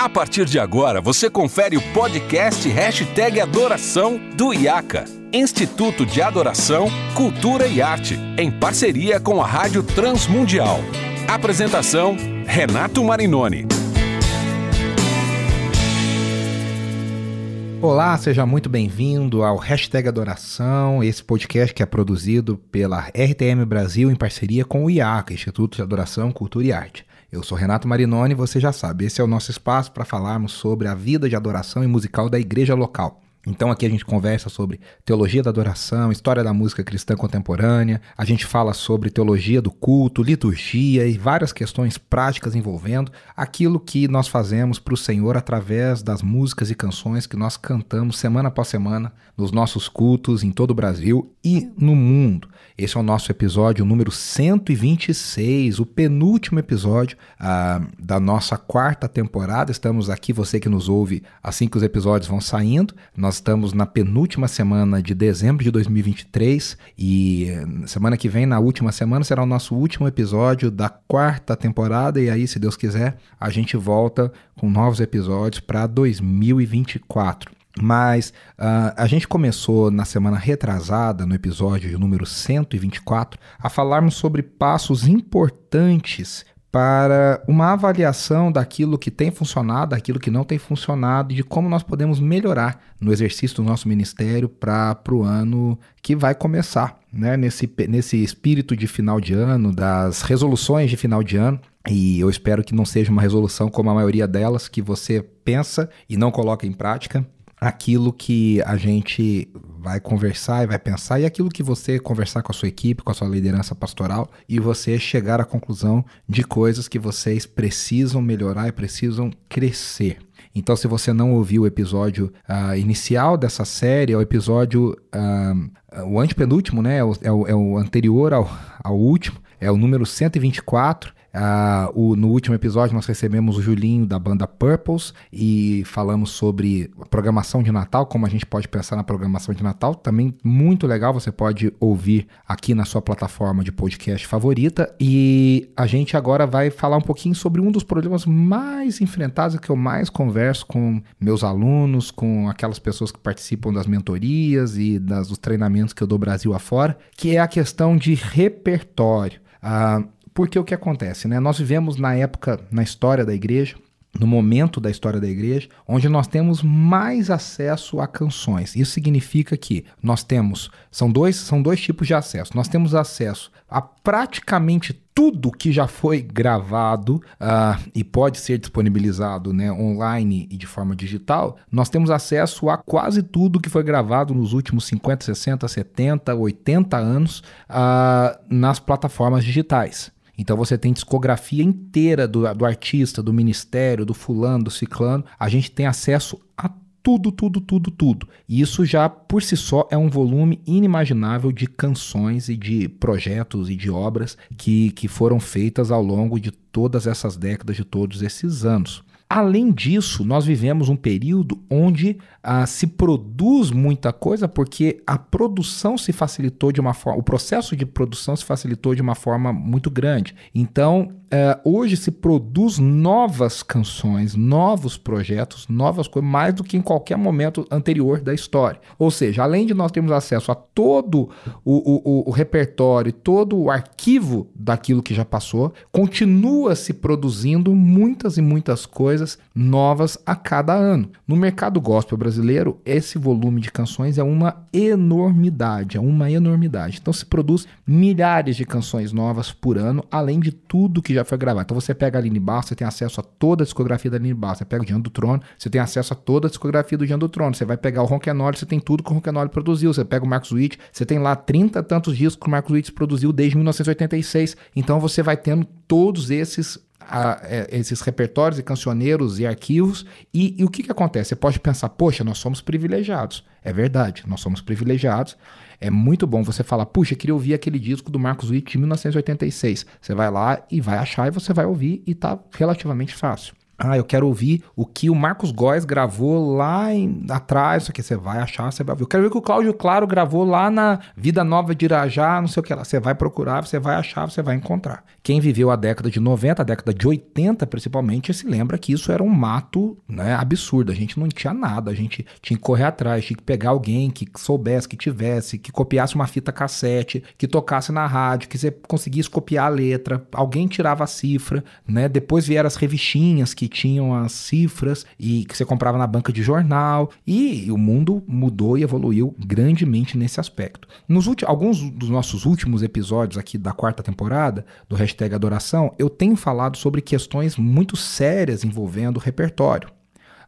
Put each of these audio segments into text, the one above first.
A partir de agora, você confere o podcast Hashtag Adoração do IACA, Instituto de Adoração, Cultura e Arte, em parceria com a Rádio Transmundial. Apresentação, Renato Marinoni. Olá, seja muito bem-vindo ao Hashtag Adoração, esse podcast que é produzido pela RTM Brasil em parceria com o IACA, Instituto de Adoração, Cultura e Arte. Eu sou Renato Marinoni, você já sabe, esse é o nosso espaço para falarmos sobre a vida de adoração e musical da igreja local. Então aqui a gente conversa sobre teologia da adoração, história da música cristã contemporânea, a gente fala sobre teologia do culto, liturgia e várias questões práticas envolvendo aquilo que nós fazemos para o Senhor através das músicas e canções que nós cantamos semana após semana nos nossos cultos em todo o Brasil e no mundo. Esse é o nosso episódio número 126, o penúltimo episódio ah, da nossa quarta temporada. Estamos aqui, você que nos ouve assim que os episódios vão saindo. Nós estamos na penúltima semana de dezembro de 2023 e semana que vem, na última semana, será o nosso último episódio da quarta temporada. E aí, se Deus quiser, a gente volta com novos episódios para 2024. Mas uh, a gente começou na semana retrasada, no episódio número 124, a falarmos sobre passos importantes para uma avaliação daquilo que tem funcionado, daquilo que não tem funcionado e de como nós podemos melhorar no exercício do nosso ministério para o ano que vai começar, né? nesse, nesse espírito de final de ano, das resoluções de final de ano. E eu espero que não seja uma resolução como a maioria delas, que você pensa e não coloca em prática aquilo que a gente vai conversar e vai pensar e aquilo que você conversar com a sua equipe, com a sua liderança pastoral e você chegar à conclusão de coisas que vocês precisam melhorar e precisam crescer. Então, se você não ouviu o episódio uh, inicial dessa série, é o episódio, uh, o antepenúltimo, né? É o, é o, é o anterior ao, ao último, é o número 124. Uh, o, no último episódio nós recebemos o Julinho da banda Purples e falamos sobre programação de Natal, como a gente pode pensar na programação de Natal. Também muito legal, você pode ouvir aqui na sua plataforma de podcast favorita. E a gente agora vai falar um pouquinho sobre um dos problemas mais enfrentados que eu mais converso com meus alunos, com aquelas pessoas que participam das mentorias e das, dos treinamentos que eu dou Brasil afora, que é a questão de repertório. Uh, porque o que acontece, né? Nós vivemos na época, na história da igreja, no momento da história da igreja, onde nós temos mais acesso a canções. Isso significa que nós temos, são dois, são dois tipos de acesso. Nós temos acesso a praticamente tudo que já foi gravado uh, e pode ser disponibilizado né, online e de forma digital, nós temos acesso a quase tudo que foi gravado nos últimos 50, 60, 70, 80 anos uh, nas plataformas digitais. Então você tem discografia inteira do, do artista, do ministério, do fulano, do ciclano. A gente tem acesso a tudo, tudo, tudo, tudo. E isso já por si só é um volume inimaginável de canções e de projetos e de obras que, que foram feitas ao longo de todas essas décadas, de todos esses anos. Além disso, nós vivemos um período onde ah, se produz muita coisa porque a produção se facilitou de uma forma, o processo de produção se facilitou de uma forma muito grande. Então, é, hoje se produz novas canções, novos projetos, novas coisas, mais do que em qualquer momento anterior da história. Ou seja, além de nós termos acesso a todo o, o, o repertório, todo o arquivo daquilo que já passou, continua se produzindo muitas e muitas coisas novas a cada ano. No mercado gospel brasileiro, esse volume de canções é uma enormidade, é uma enormidade. Então se produz milhares de canções novas por ano, além de tudo que já já foi gravado. Então você pega a Aline Barros, você tem acesso a toda a discografia da Aline Barros. Você pega o Diante do Trono, você tem acesso a toda a discografia do Diante do Trono. Você vai pegar o Ronquenoli, você tem tudo que o Ronquenoli produziu. Você pega o Marcos Witt, você tem lá 30 tantos discos que o Marcos Witt produziu desde 1986. Então você vai tendo todos esses a, é, esses repertórios e cancioneiros e arquivos. E, e, o que, que acontece? Você pode pensar, poxa, nós somos privilegiados. É verdade, nós somos privilegiados. É muito bom você falar, puxa, queria ouvir aquele disco do Marcos Witt de 1986. Você vai lá e vai achar e você vai ouvir e tá relativamente fácil. Ah, eu quero ouvir o que o Marcos Góes gravou lá em, atrás, isso aqui você vai achar, você vai ver. Eu quero ver o que o Cláudio Claro gravou lá na Vida Nova de Irajá, não sei o que lá. Você vai procurar, você vai achar, você vai encontrar. Quem viveu a década de 90, a década de 80 principalmente, se lembra que isso era um mato né, absurdo. A gente não tinha nada, a gente tinha que correr atrás, tinha que pegar alguém que soubesse, que tivesse, que copiasse uma fita cassete, que tocasse na rádio, que você conseguisse copiar a letra, alguém tirava a cifra, né? Depois vieram as revistinhas que tinham as cifras e que você comprava na banca de jornal. E o mundo mudou e evoluiu grandemente nesse aspecto. Nos últimos, alguns dos nossos últimos episódios aqui da quarta temporada do hashtag Adoração, eu tenho falado sobre questões muito sérias envolvendo o repertório.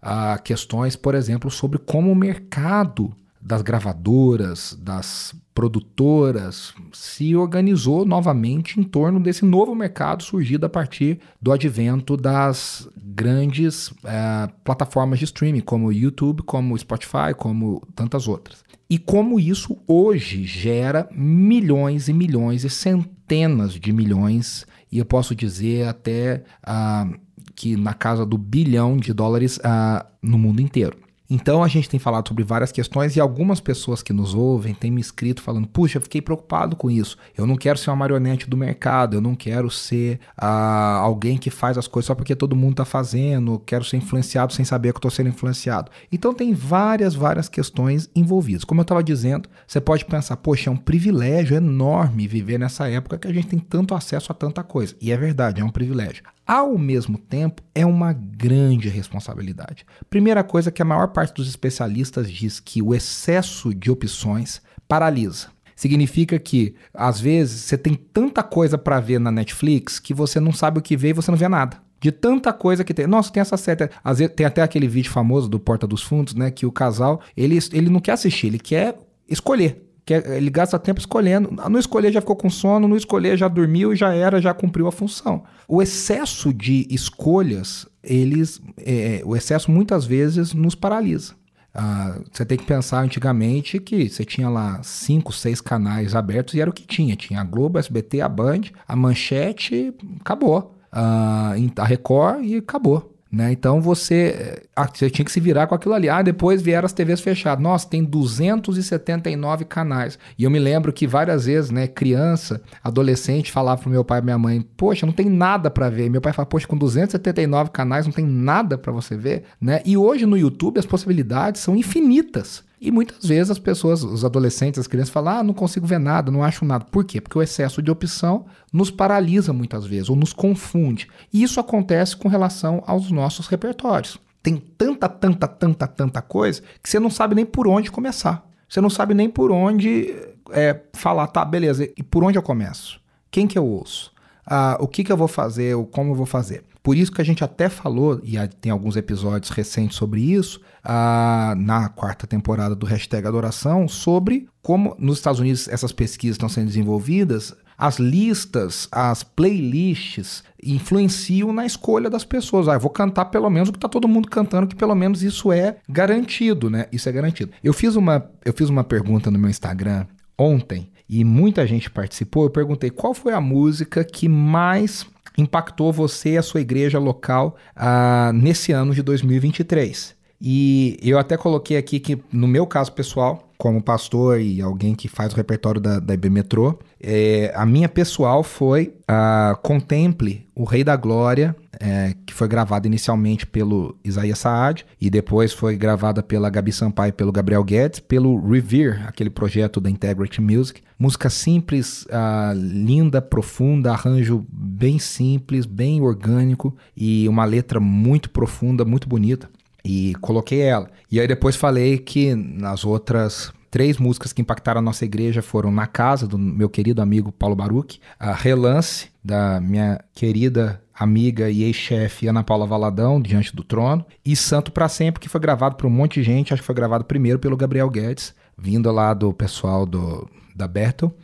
Ah, questões, por exemplo, sobre como o mercado das gravadoras, das produtoras, se organizou novamente em torno desse novo mercado surgido a partir do advento das grandes é, plataformas de streaming, como o YouTube, como o Spotify, como tantas outras. E como isso hoje gera milhões e milhões e centenas de milhões, e eu posso dizer até uh, que na casa do bilhão de dólares uh, no mundo inteiro. Então a gente tem falado sobre várias questões e algumas pessoas que nos ouvem têm me escrito falando: puxa, fiquei preocupado com isso. Eu não quero ser uma marionete do mercado, eu não quero ser ah, alguém que faz as coisas só porque todo mundo está fazendo, quero ser influenciado sem saber que estou sendo influenciado. Então tem várias, várias questões envolvidas. Como eu estava dizendo, você pode pensar: poxa, é um privilégio enorme viver nessa época que a gente tem tanto acesso a tanta coisa. E é verdade, é um privilégio ao mesmo tempo, é uma grande responsabilidade. Primeira coisa que a maior parte dos especialistas diz que o excesso de opções paralisa. Significa que, às vezes, você tem tanta coisa para ver na Netflix que você não sabe o que ver e você não vê nada. De tanta coisa que tem. Nossa, tem essa série. Às vezes, tem até aquele vídeo famoso do Porta dos Fundos, né? Que o casal, ele, ele não quer assistir, ele quer escolher que ele gasta tempo escolhendo. No escolher já ficou com sono, no escolher já dormiu e já era, já cumpriu a função. O excesso de escolhas, eles, é, o excesso muitas vezes nos paralisa. Ah, você tem que pensar antigamente que você tinha lá cinco, seis canais abertos e era o que tinha. Tinha a Globo, a SBT, a Band, a Manchete, acabou. Ah, a Record e acabou. Né? Então você, ah, você tinha que se virar com aquilo ali. Ah, depois vieram as TVs fechadas. Nossa, tem 279 canais. E eu me lembro que várias vezes, né, criança, adolescente, falava pro meu pai e minha mãe: Poxa, não tem nada para ver. Meu pai fala: Poxa, com 279 canais não tem nada para você ver. Né? E hoje no YouTube as possibilidades são infinitas. E muitas vezes as pessoas, os adolescentes, as crianças falam: ah, não consigo ver nada, não acho nada. Por quê? Porque o excesso de opção nos paralisa muitas vezes, ou nos confunde. E isso acontece com relação aos nossos repertórios. Tem tanta, tanta, tanta, tanta coisa que você não sabe nem por onde começar. Você não sabe nem por onde é, falar, tá, beleza, e por onde eu começo? Quem que eu ouço? Ah, o que, que eu vou fazer, ou como eu vou fazer? Por isso que a gente até falou, e tem alguns episódios recentes sobre isso, ah, na quarta temporada do hashtag Adoração, sobre como nos Estados Unidos essas pesquisas estão sendo desenvolvidas, as listas, as playlists influenciam na escolha das pessoas. Ah, eu vou cantar pelo menos o que está todo mundo cantando, que pelo menos isso é garantido, né? Isso é garantido. Eu fiz uma, eu fiz uma pergunta no meu Instagram ontem e muita gente participou. Eu perguntei qual foi a música que mais impactou você e a sua igreja local uh, nesse ano de 2023. E eu até coloquei aqui que, no meu caso pessoal, como pastor e alguém que faz o repertório da, da IB Metrô, é, a minha pessoal foi a Contemple, o Rei da Glória, é, que foi gravada inicialmente pelo Isaías Saad e depois foi gravada pela Gabi Sampaio e pelo Gabriel Guedes, pelo Revere, aquele projeto da Integrity Music. Música simples, uh, linda, profunda, arranjo bem simples, bem orgânico e uma letra muito profunda, muito bonita e coloquei ela. E aí depois falei que nas outras três músicas que impactaram a nossa igreja foram Na Casa, do meu querido amigo Paulo Baruch, a Relance, da minha querida amiga e ex-chefe Ana Paula Valadão, Diante do Trono, e Santo para Sempre, que foi gravado por um monte de gente, acho que foi gravado primeiro pelo Gabriel Guedes, vindo lá do pessoal do, da Bertel.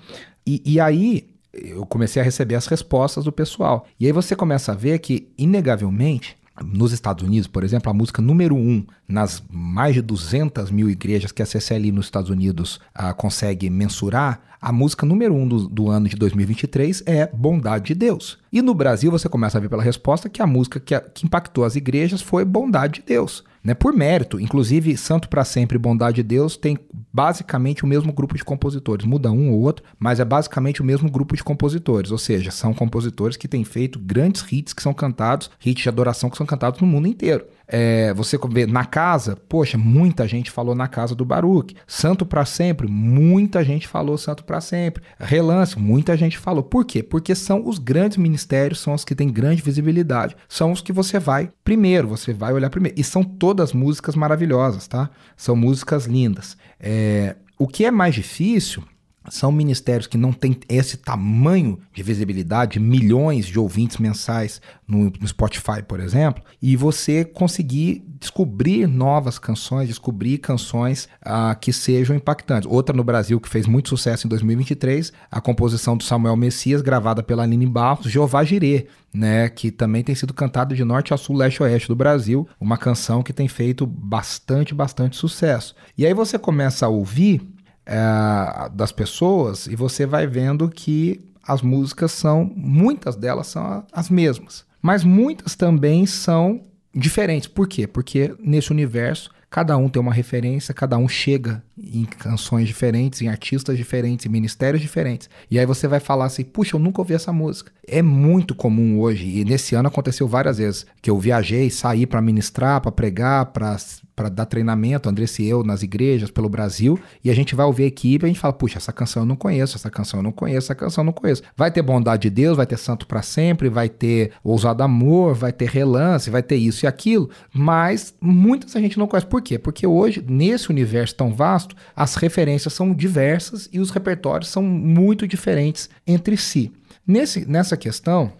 E, e aí eu comecei a receber as respostas do pessoal. E aí você começa a ver que, inegavelmente, nos Estados Unidos, por exemplo, a música número um nas mais de 200 mil igrejas que a CCLI nos Estados Unidos uh, consegue mensurar, a música número um do, do, ano de 2023 é Bondade de Deus. E no Brasil você começa a ver pela resposta que a música que, a, que impactou as igrejas foi Bondade de Deus né, por mérito. Inclusive, Santo para Sempre Bondade de Deus tem basicamente o mesmo grupo de compositores. Muda um ou outro, mas é basicamente o mesmo grupo de compositores. Ou seja, são compositores que têm feito grandes hits que são cantados, hits de adoração que são cantados no mundo inteiro. É, você vê na casa, poxa, muita gente falou na casa do Baruch. Santo para sempre, muita gente falou santo para sempre. Relance, muita gente falou. Por quê? Porque são os grandes ministérios, são os que têm grande visibilidade. São os que você vai primeiro, você vai olhar primeiro. E são todas músicas maravilhosas, tá? São músicas lindas. É, o que é mais difícil são ministérios que não têm esse tamanho de visibilidade, milhões de ouvintes mensais no, no, Spotify, por exemplo, e você conseguir descobrir novas canções, descobrir canções uh, que sejam impactantes. Outra no Brasil que fez muito sucesso em 2023, a composição do Samuel Messias, gravada pela Aline Barros, Jeová Jirê, né, que também tem sido cantado de norte a sul, leste a oeste do Brasil, uma canção que tem feito bastante, bastante sucesso. E aí você começa a ouvir é, das pessoas e você vai vendo que as músicas são, muitas delas são as mesmas, mas muitas também são diferentes. Por quê? Porque nesse universo cada um tem uma referência, cada um chega em canções diferentes, em artistas diferentes, em ministérios diferentes. E aí você vai falar assim: puxa, eu nunca ouvi essa música. É muito comum hoje, e nesse ano aconteceu várias vezes, que eu viajei, saí para ministrar, para pregar, para dar treinamento, Andressa e eu, nas igrejas pelo Brasil, e a gente vai ouvir a equipe e a gente fala, puxa, essa canção eu não conheço, essa canção eu não conheço, essa canção eu não conheço. Vai ter Bondade de Deus, vai ter Santo para Sempre, vai ter Ousado Amor, vai ter Relance, vai ter isso e aquilo, mas muitas a gente não conhece. Por quê? Porque hoje, nesse universo tão vasto, as referências são diversas e os repertórios são muito diferentes entre si. Nesse, nessa questão,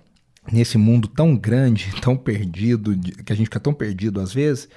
nesse mundo tão grande, tão perdido, que a gente fica tão perdido às vezes,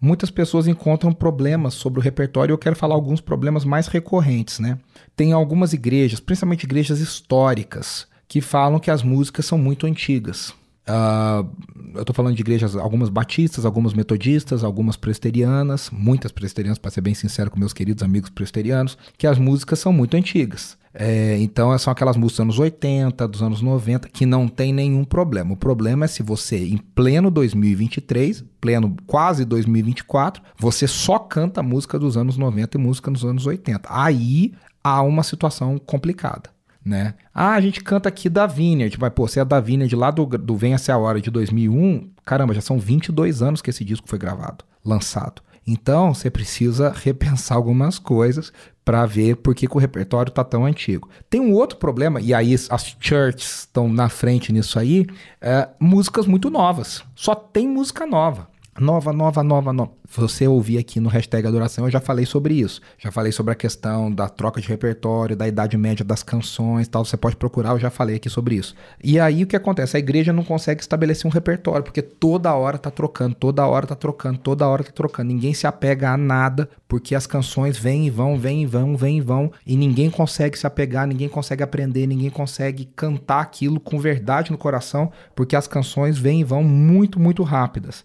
muitas pessoas encontram problemas sobre o repertório. Eu quero falar alguns problemas mais recorrentes, né? Tem algumas igrejas, principalmente igrejas históricas, que falam que as músicas são muito antigas. Uh, eu estou falando de igrejas, algumas batistas, algumas metodistas, algumas presterianas, muitas presterianas, para ser bem sincero com meus queridos amigos presterianos, que as músicas são muito antigas. É, então são aquelas músicas dos anos 80, dos anos 90, que não tem nenhum problema. O problema é se você, em pleno 2023, pleno quase 2024, você só canta música dos anos 90 e música dos anos 80. Aí há uma situação complicada. Né? Ah, a gente canta aqui da Vineyard, mas pô, você é da Vineyard lá do, do Venha-se a Hora de 2001, caramba, já são 22 anos que esse disco foi gravado, lançado. Então, você precisa repensar algumas coisas para ver por que, que, o repertório está tão antigo. Tem um outro problema, e aí as churches estão na frente nisso aí, é, músicas muito novas. Só tem música nova. Nova, nova, nova, nova. Você ouvir aqui no hashtag Adoração, eu já falei sobre isso. Já falei sobre a questão da troca de repertório, da idade média das canções tal. Você pode procurar, eu já falei aqui sobre isso. E aí o que acontece? A igreja não consegue estabelecer um repertório, porque toda hora tá trocando, toda hora tá trocando, toda hora tá trocando. Ninguém se apega a nada, porque as canções vêm e vão, vêm e vão, vêm e vão, e ninguém consegue se apegar, ninguém consegue aprender, ninguém consegue cantar aquilo com verdade no coração, porque as canções vêm e vão muito, muito rápidas.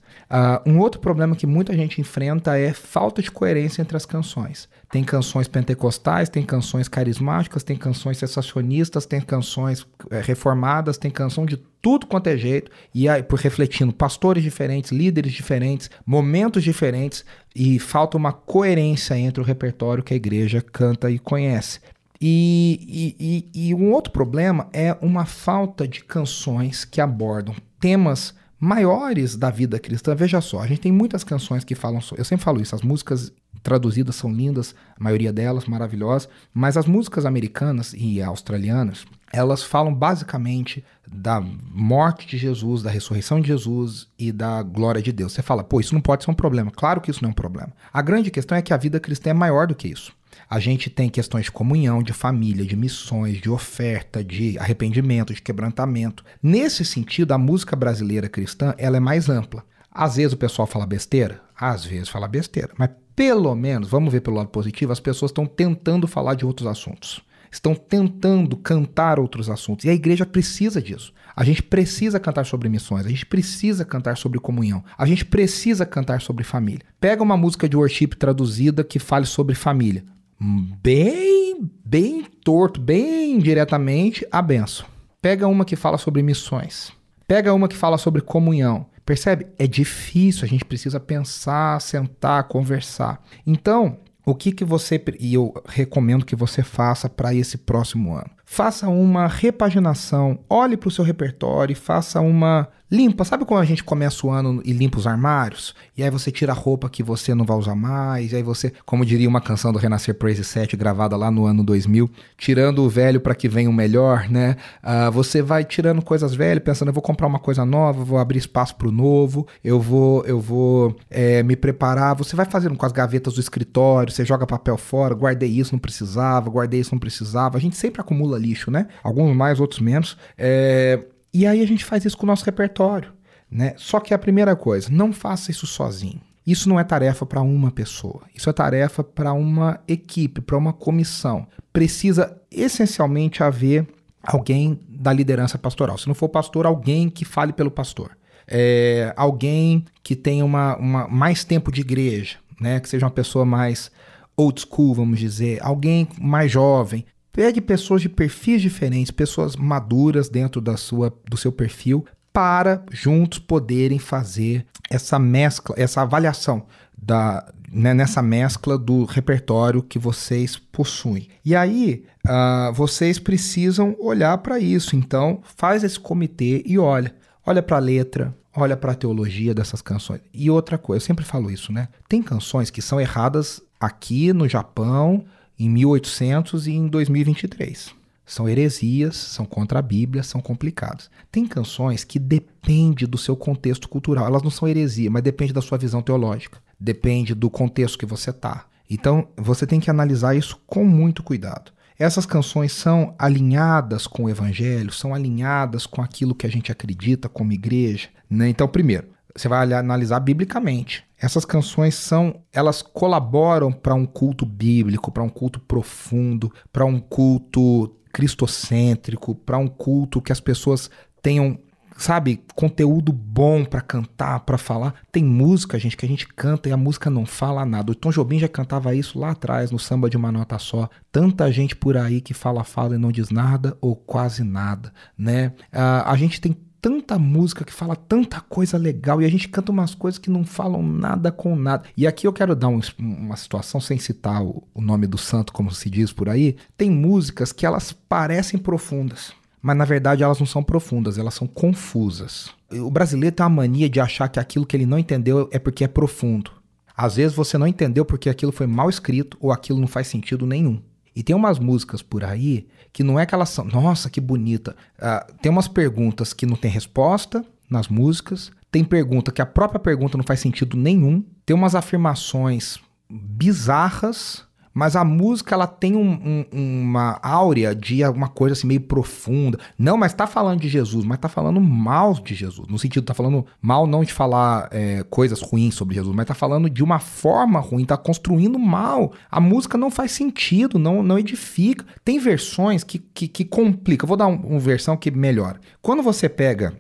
Um outro problema que muita gente enfrenta é falta de coerência entre as canções. Tem canções pentecostais, tem canções carismáticas, tem canções sensacionistas, tem canções é, reformadas, tem canção de tudo quanto é jeito, e aí, por refletindo pastores diferentes, líderes diferentes, momentos diferentes, e falta uma coerência entre o repertório que a igreja canta e conhece. E, e, e, e um outro problema é uma falta de canções que abordam temas maiores da vida cristã. Veja só, a gente tem muitas canções que falam, eu sempre falo isso, as músicas traduzidas são lindas, a maioria delas maravilhosas, mas as músicas americanas e australianas, elas falam basicamente da morte de Jesus, da ressurreição de Jesus e da glória de Deus. Você fala, pô, isso não pode ser um problema. Claro que isso não é um problema. A grande questão é que a vida cristã é maior do que isso. A gente tem questões de comunhão, de família, de missões, de oferta, de arrependimento, de quebrantamento. Nesse sentido, a música brasileira cristã ela é mais ampla. Às vezes o pessoal fala besteira, às vezes fala besteira, mas pelo menos, vamos ver pelo lado positivo, as pessoas estão tentando falar de outros assuntos. estão tentando cantar outros assuntos. E a igreja precisa disso. A gente precisa cantar sobre missões, a gente precisa cantar sobre comunhão, a gente precisa cantar sobre família. Pega uma música de worship traduzida que fale sobre família. Bem, bem torto, bem diretamente, a benção. Pega uma que fala sobre missões. Pega uma que fala sobre comunhão. Percebe? É difícil, a gente precisa pensar, sentar, conversar. Então, o que, que você. E eu recomendo que você faça para esse próximo ano? Faça uma repaginação, olhe para o seu repertório faça uma limpa. Sabe quando a gente começa o ano e limpa os armários? E aí você tira a roupa que você não vai usar mais, e aí você, como diria uma canção do Renascer Praise 7 gravada lá no ano 2000, tirando o velho para que venha o melhor, né? Uh, você vai tirando coisas velhas, pensando, eu vou comprar uma coisa nova, vou abrir espaço para o novo, eu vou, eu vou é, me preparar. Você vai fazendo com as gavetas do escritório, você joga papel fora, guardei isso, não precisava, guardei isso, não precisava. A gente sempre acumula lixo, né? Alguns mais, outros menos. É e aí a gente faz isso com o nosso repertório. Né? Só que a primeira coisa, não faça isso sozinho. Isso não é tarefa para uma pessoa. Isso é tarefa para uma equipe, para uma comissão. Precisa essencialmente haver alguém da liderança pastoral. Se não for pastor, alguém que fale pelo pastor. É, alguém que tenha uma, uma, mais tempo de igreja, né? que seja uma pessoa mais old school, vamos dizer, alguém mais jovem, Pegue pessoas de perfis diferentes, pessoas maduras dentro da sua, do seu perfil, para juntos poderem fazer essa mescla, essa avaliação da, né, nessa mescla do repertório que vocês possuem. E aí uh, vocês precisam olhar para isso. Então faz esse comitê e olha, olha para a letra, olha para a teologia dessas canções. E outra coisa, eu sempre falo isso, né? Tem canções que são erradas aqui no Japão, em 1800 e em 2023. São heresias, são contra a Bíblia, são complicados. Tem canções que depende do seu contexto cultural. Elas não são heresia, mas depende da sua visão teológica. Depende do contexto que você está. Então, você tem que analisar isso com muito cuidado. Essas canções são alinhadas com o evangelho, são alinhadas com aquilo que a gente acredita como igreja. Né? Então, primeiro, você vai analisar biblicamente. Essas canções são, elas colaboram para um culto bíblico, para um culto profundo, para um culto cristocêntrico, para um culto que as pessoas tenham, sabe, conteúdo bom para cantar, para falar. Tem música, gente, que a gente canta e a música não fala nada. O Tom Jobim já cantava isso lá atrás no samba de uma nota só. Tanta gente por aí que fala, fala e não diz nada ou quase nada, né? Uh, a gente tem tanta música que fala tanta coisa legal e a gente canta umas coisas que não falam nada com nada. E aqui eu quero dar um, uma situação sem citar o, o nome do santo, como se diz por aí. Tem músicas que elas parecem profundas, mas na verdade elas não são profundas, elas são confusas. O brasileiro tem uma mania de achar que aquilo que ele não entendeu é porque é profundo. Às vezes você não entendeu porque aquilo foi mal escrito ou aquilo não faz sentido nenhum. E tem umas músicas por aí que não é que elas são, nossa, que bonita. Uh, tem umas perguntas que não tem resposta nas músicas. Tem pergunta que a própria pergunta não faz sentido nenhum. Tem umas afirmações bizarras mas a música ela tem um, um, uma áurea de alguma coisa assim meio profunda. Não, mas tá falando de Jesus, mas tá falando mal de Jesus. No sentido, tá falando mal não de falar é, coisas ruins sobre Jesus, mas tá falando de uma forma ruim, tá construindo mal. A música não faz sentido, não, não edifica. Tem versões que, que, que complicam. vou dar um, uma versão que melhora. Quando você pega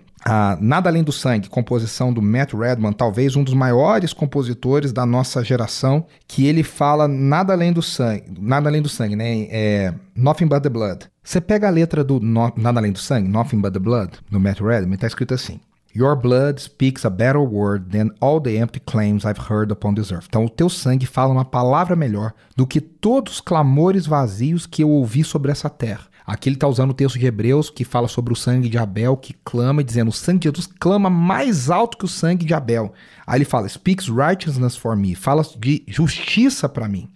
Nada Além do Sangue, composição do Matt Redman, talvez um dos maiores compositores da nossa geração, que ele fala nada além do sangue, nada além do sangue, né? É, Nothing But the Blood. Você pega a letra do no, Nada Além do Sangue, Nothing But the Blood, do Matt Redman, tá escrito assim: Your blood speaks a better word than all the empty claims I've heard upon this earth. Então, o teu sangue fala uma palavra melhor do que todos os clamores vazios que eu ouvi sobre essa terra. Aqui ele está usando o texto de Hebreus que fala sobre o sangue de Abel, que clama, dizendo: o sangue de Jesus clama mais alto que o sangue de Abel. Aí ele fala: speaks righteousness for me, fala de justiça para mim.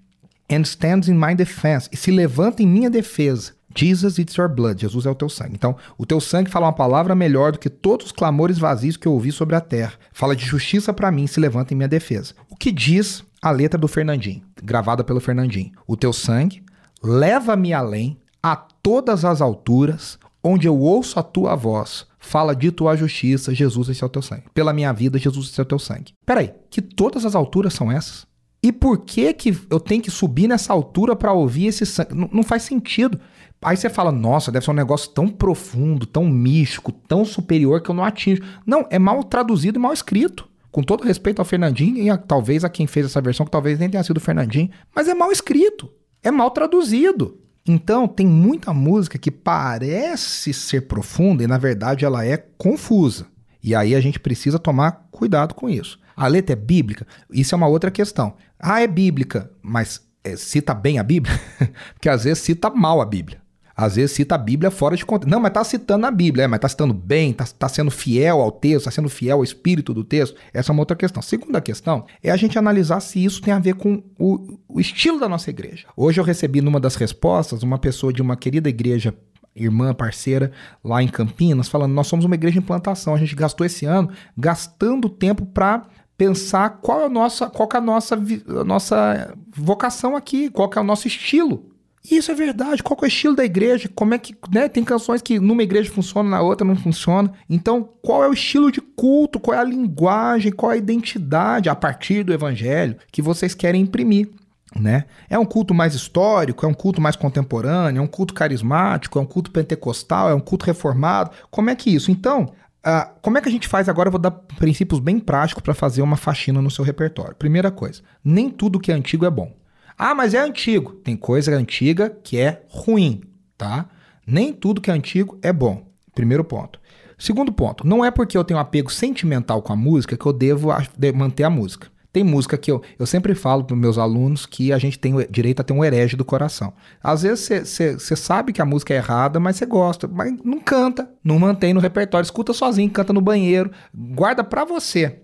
And stands in my defense, e se levanta em minha defesa. Jesus, it's your blood. Jesus é o teu sangue. Então, o teu sangue fala uma palavra melhor do que todos os clamores vazios que eu ouvi sobre a terra. Fala de justiça para mim, se levanta em minha defesa. O que diz a letra do Fernandinho, gravada pelo Fernandinho? O teu sangue leva-me além a todas as alturas, onde eu ouço a tua voz, fala de tua justiça, Jesus, esse é o teu sangue. Pela minha vida, Jesus, esse é o teu sangue. Peraí, que todas as alturas são essas? E por que que eu tenho que subir nessa altura para ouvir esse sangue? Não, não faz sentido. Aí você fala, nossa, deve ser um negócio tão profundo, tão místico, tão superior que eu não atinjo. Não, é mal traduzido e mal escrito. Com todo respeito ao Fernandinho e a, talvez a quem fez essa versão, que talvez nem tenha sido o Fernandinho, mas é mal escrito, é mal traduzido. Então, tem muita música que parece ser profunda e na verdade ela é confusa. E aí a gente precisa tomar cuidado com isso. A letra é bíblica? Isso é uma outra questão. Ah, é bíblica, mas é, cita bem a Bíblia? Porque às vezes cita mal a Bíblia. Às vezes cita a Bíblia fora de contexto. Não, mas está citando a Bíblia, é, mas está citando bem, está tá sendo fiel ao texto, está sendo fiel ao espírito do texto. Essa é uma outra questão. Segunda questão é a gente analisar se isso tem a ver com o, o estilo da nossa igreja. Hoje eu recebi numa das respostas uma pessoa de uma querida igreja irmã, parceira, lá em Campinas, falando: nós somos uma igreja em plantação. A gente gastou esse ano gastando tempo para pensar qual é a nossa, qual é a nossa, a nossa vocação aqui, qual é o nosso estilo. Isso é verdade. Qual é o estilo da igreja? Como é que, né? Tem canções que numa igreja funciona, na outra não funciona. Então, qual é o estilo de culto? Qual é a linguagem? Qual é a identidade a partir do evangelho que vocês querem imprimir? Né? É um culto mais histórico, é um culto mais contemporâneo, é um culto carismático, é um culto pentecostal, é um culto reformado. Como é que isso? Então, uh, como é que a gente faz agora? Eu vou dar princípios bem práticos para fazer uma faxina no seu repertório. Primeira coisa, nem tudo que é antigo é bom. Ah, mas é antigo. Tem coisa antiga que é ruim, tá? Nem tudo que é antigo é bom. Primeiro ponto. Segundo ponto, não é porque eu tenho apego sentimental com a música que eu devo manter a música. Tem música que eu, eu sempre falo para meus alunos que a gente tem direito a ter um herege do coração. Às vezes você sabe que a música é errada, mas você gosta, mas não canta, não mantém no repertório, escuta sozinho, canta no banheiro, guarda para você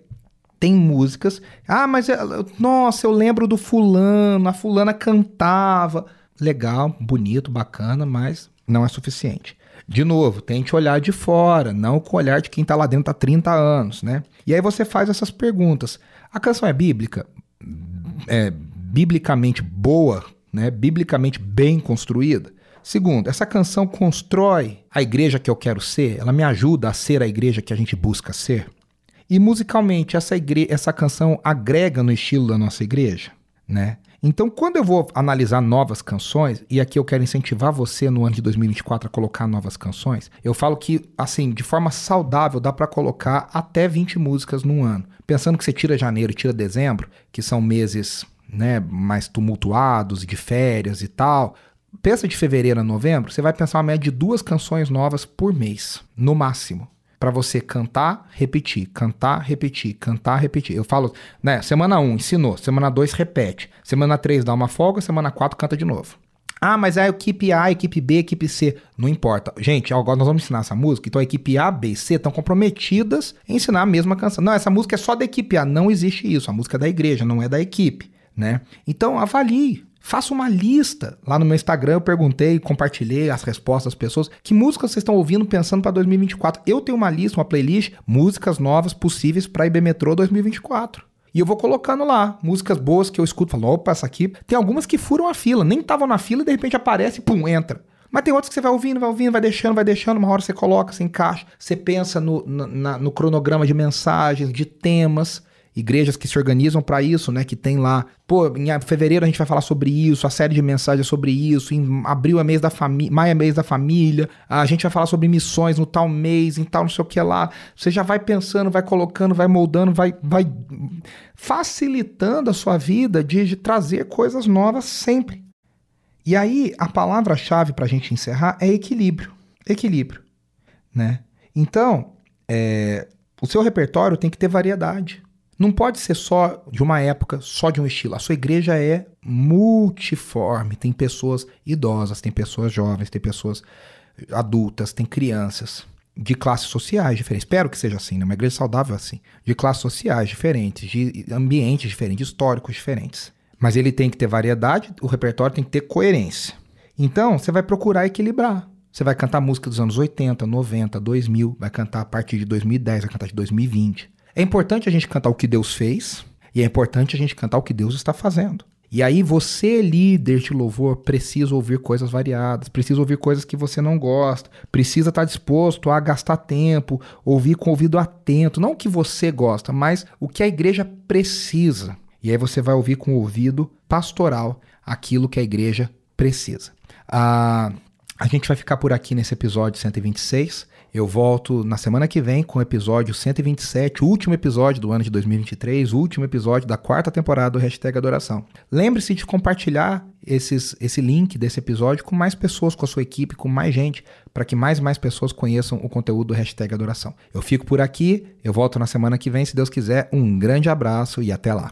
tem músicas. Ah, mas nossa, eu lembro do fulano, a fulana cantava. Legal, bonito, bacana, mas não é suficiente. De novo, tente olhar de fora, não com o olhar de quem está lá dentro há 30 anos, né? E aí você faz essas perguntas. A canção é bíblica? É biblicamente boa, né? Biblicamente bem construída? Segundo, essa canção constrói a igreja que eu quero ser? Ela me ajuda a ser a igreja que a gente busca ser? E musicalmente, essa, igre... essa canção agrega no estilo da nossa igreja, né? Então, quando eu vou analisar novas canções, e aqui eu quero incentivar você no ano de 2024 a colocar novas canções, eu falo que, assim, de forma saudável, dá para colocar até 20 músicas num ano. Pensando que você tira janeiro e tira dezembro, que são meses né, mais tumultuados, de férias e tal. Pensa de fevereiro a novembro, você vai pensar uma média de duas canções novas por mês, no máximo para você cantar, repetir, cantar, repetir, cantar, repetir. Eu falo, né, semana 1 um, ensinou, semana 2 repete, semana 3 dá uma folga, semana 4 canta de novo. Ah, mas é a equipe A, a equipe B, a equipe C. Não importa. Gente, agora nós vamos ensinar essa música. Então a equipe A, B e C estão comprometidas em ensinar a mesma canção. Não, essa música é só da equipe A. Não existe isso. A música é da igreja, não é da equipe, né? Então avalie. Faça uma lista. Lá no meu Instagram eu perguntei, compartilhei as respostas das pessoas. Que músicas vocês estão ouvindo pensando para 2024? Eu tenho uma lista, uma playlist, músicas novas possíveis para IB Metrô 2024. E eu vou colocando lá músicas boas que eu escuto. Falo, opa, essa aqui. Tem algumas que furam a fila, nem estavam na fila e de repente aparece e pum, entra. Mas tem outras que você vai ouvindo, vai ouvindo, vai deixando, vai deixando. Uma hora você coloca, você encaixa, você pensa no, na, no cronograma de mensagens, de temas igrejas que se organizam para isso, né? Que tem lá, pô, em fevereiro a gente vai falar sobre isso, a série de mensagens sobre isso, em abril é mês da família, maio é mês da família, a gente vai falar sobre missões no tal mês, em tal não sei o que lá. Você já vai pensando, vai colocando, vai moldando, vai, vai facilitando a sua vida de, de trazer coisas novas sempre. E aí, a palavra-chave para a gente encerrar é equilíbrio. Equilíbrio, né? Então, é, o seu repertório tem que ter variedade. Não pode ser só de uma época, só de um estilo. A sua igreja é multiforme. Tem pessoas idosas, tem pessoas jovens, tem pessoas adultas, tem crianças de classes sociais diferentes. Espero que seja assim, né? Uma igreja saudável é assim. De classes sociais diferentes, de ambientes diferentes, históricos diferentes. Mas ele tem que ter variedade, o repertório tem que ter coerência. Então, você vai procurar equilibrar. Você vai cantar música dos anos 80, 90, 2000, vai cantar a partir de 2010, vai cantar de 2020. É importante a gente cantar o que Deus fez e é importante a gente cantar o que Deus está fazendo. E aí você, líder de louvor, precisa ouvir coisas variadas, precisa ouvir coisas que você não gosta, precisa estar disposto a gastar tempo, ouvir com ouvido atento, não o que você gosta, mas o que a igreja precisa. E aí você vai ouvir com o ouvido pastoral aquilo que a igreja precisa. Ah, a gente vai ficar por aqui nesse episódio 126. Eu volto na semana que vem com o episódio 127, o último episódio do ano de 2023, o último episódio da quarta temporada do Hashtag Adoração. Lembre-se de compartilhar esses, esse link desse episódio com mais pessoas, com a sua equipe, com mais gente, para que mais e mais pessoas conheçam o conteúdo do Hashtag Adoração. Eu fico por aqui, eu volto na semana que vem, se Deus quiser. Um grande abraço e até lá.